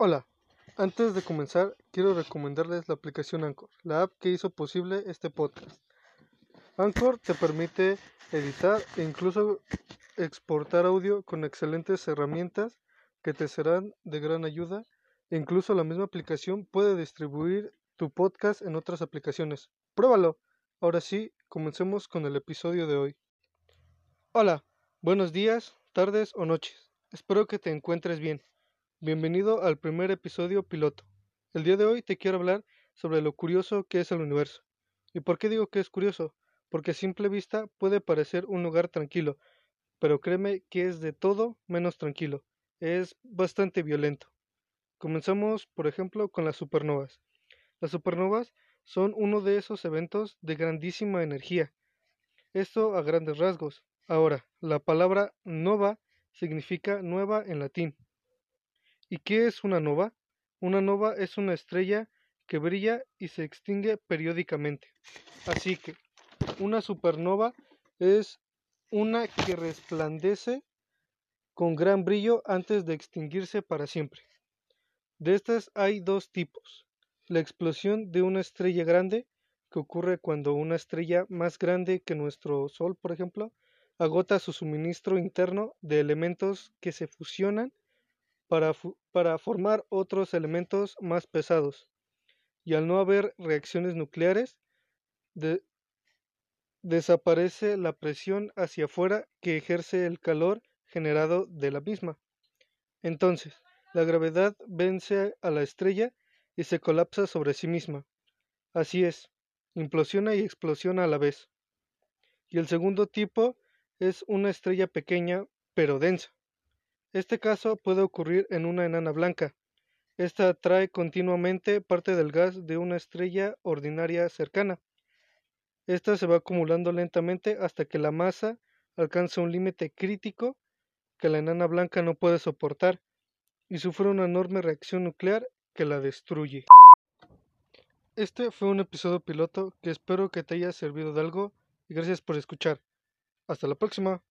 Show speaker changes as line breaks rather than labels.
Hola, antes de comenzar quiero recomendarles la aplicación Anchor, la app que hizo posible este podcast. Anchor te permite editar e incluso exportar audio con excelentes herramientas que te serán de gran ayuda. E incluso la misma aplicación puede distribuir tu podcast en otras aplicaciones. Pruébalo. Ahora sí, comencemos con el episodio de hoy. Hola, buenos días, tardes o noches. Espero que te encuentres bien. Bienvenido al primer episodio piloto. El día de hoy te quiero hablar sobre lo curioso que es el universo. ¿Y por qué digo que es curioso? Porque a simple vista puede parecer un lugar tranquilo, pero créeme que es de todo menos tranquilo. Es bastante violento. Comenzamos, por ejemplo, con las supernovas. Las supernovas son uno de esos eventos de grandísima energía. Esto a grandes rasgos. Ahora, la palabra nova significa nueva en latín. ¿Y qué es una nova? Una nova es una estrella que brilla y se extingue periódicamente. Así que una supernova es una que resplandece con gran brillo antes de extinguirse para siempre. De estas hay dos tipos. La explosión de una estrella grande, que ocurre cuando una estrella más grande que nuestro Sol, por ejemplo, agota su suministro interno de elementos que se fusionan para, formar otros elementos más pesados. Y al no haber reacciones nucleares, desaparece la presión hacia afuera que ejerce el calor generado de la misma. Entonces, la gravedad vence a la estrella y se colapsa sobre sí misma. Así es, implosiona y explosiona a la vez. Y el segundo tipo es una estrella pequeña pero densa. Este caso puede ocurrir en una enana blanca. Esta atrae continuamente parte del gas de una estrella ordinaria cercana. Esta se va acumulando lentamente hasta que la masa alcanza un límite crítico que la enana blanca no puede soportar y sufre una enorme reacción nuclear que la destruye. Este fue un episodio piloto que espero que te haya servido de algo y gracias por escuchar. Hasta la próxima.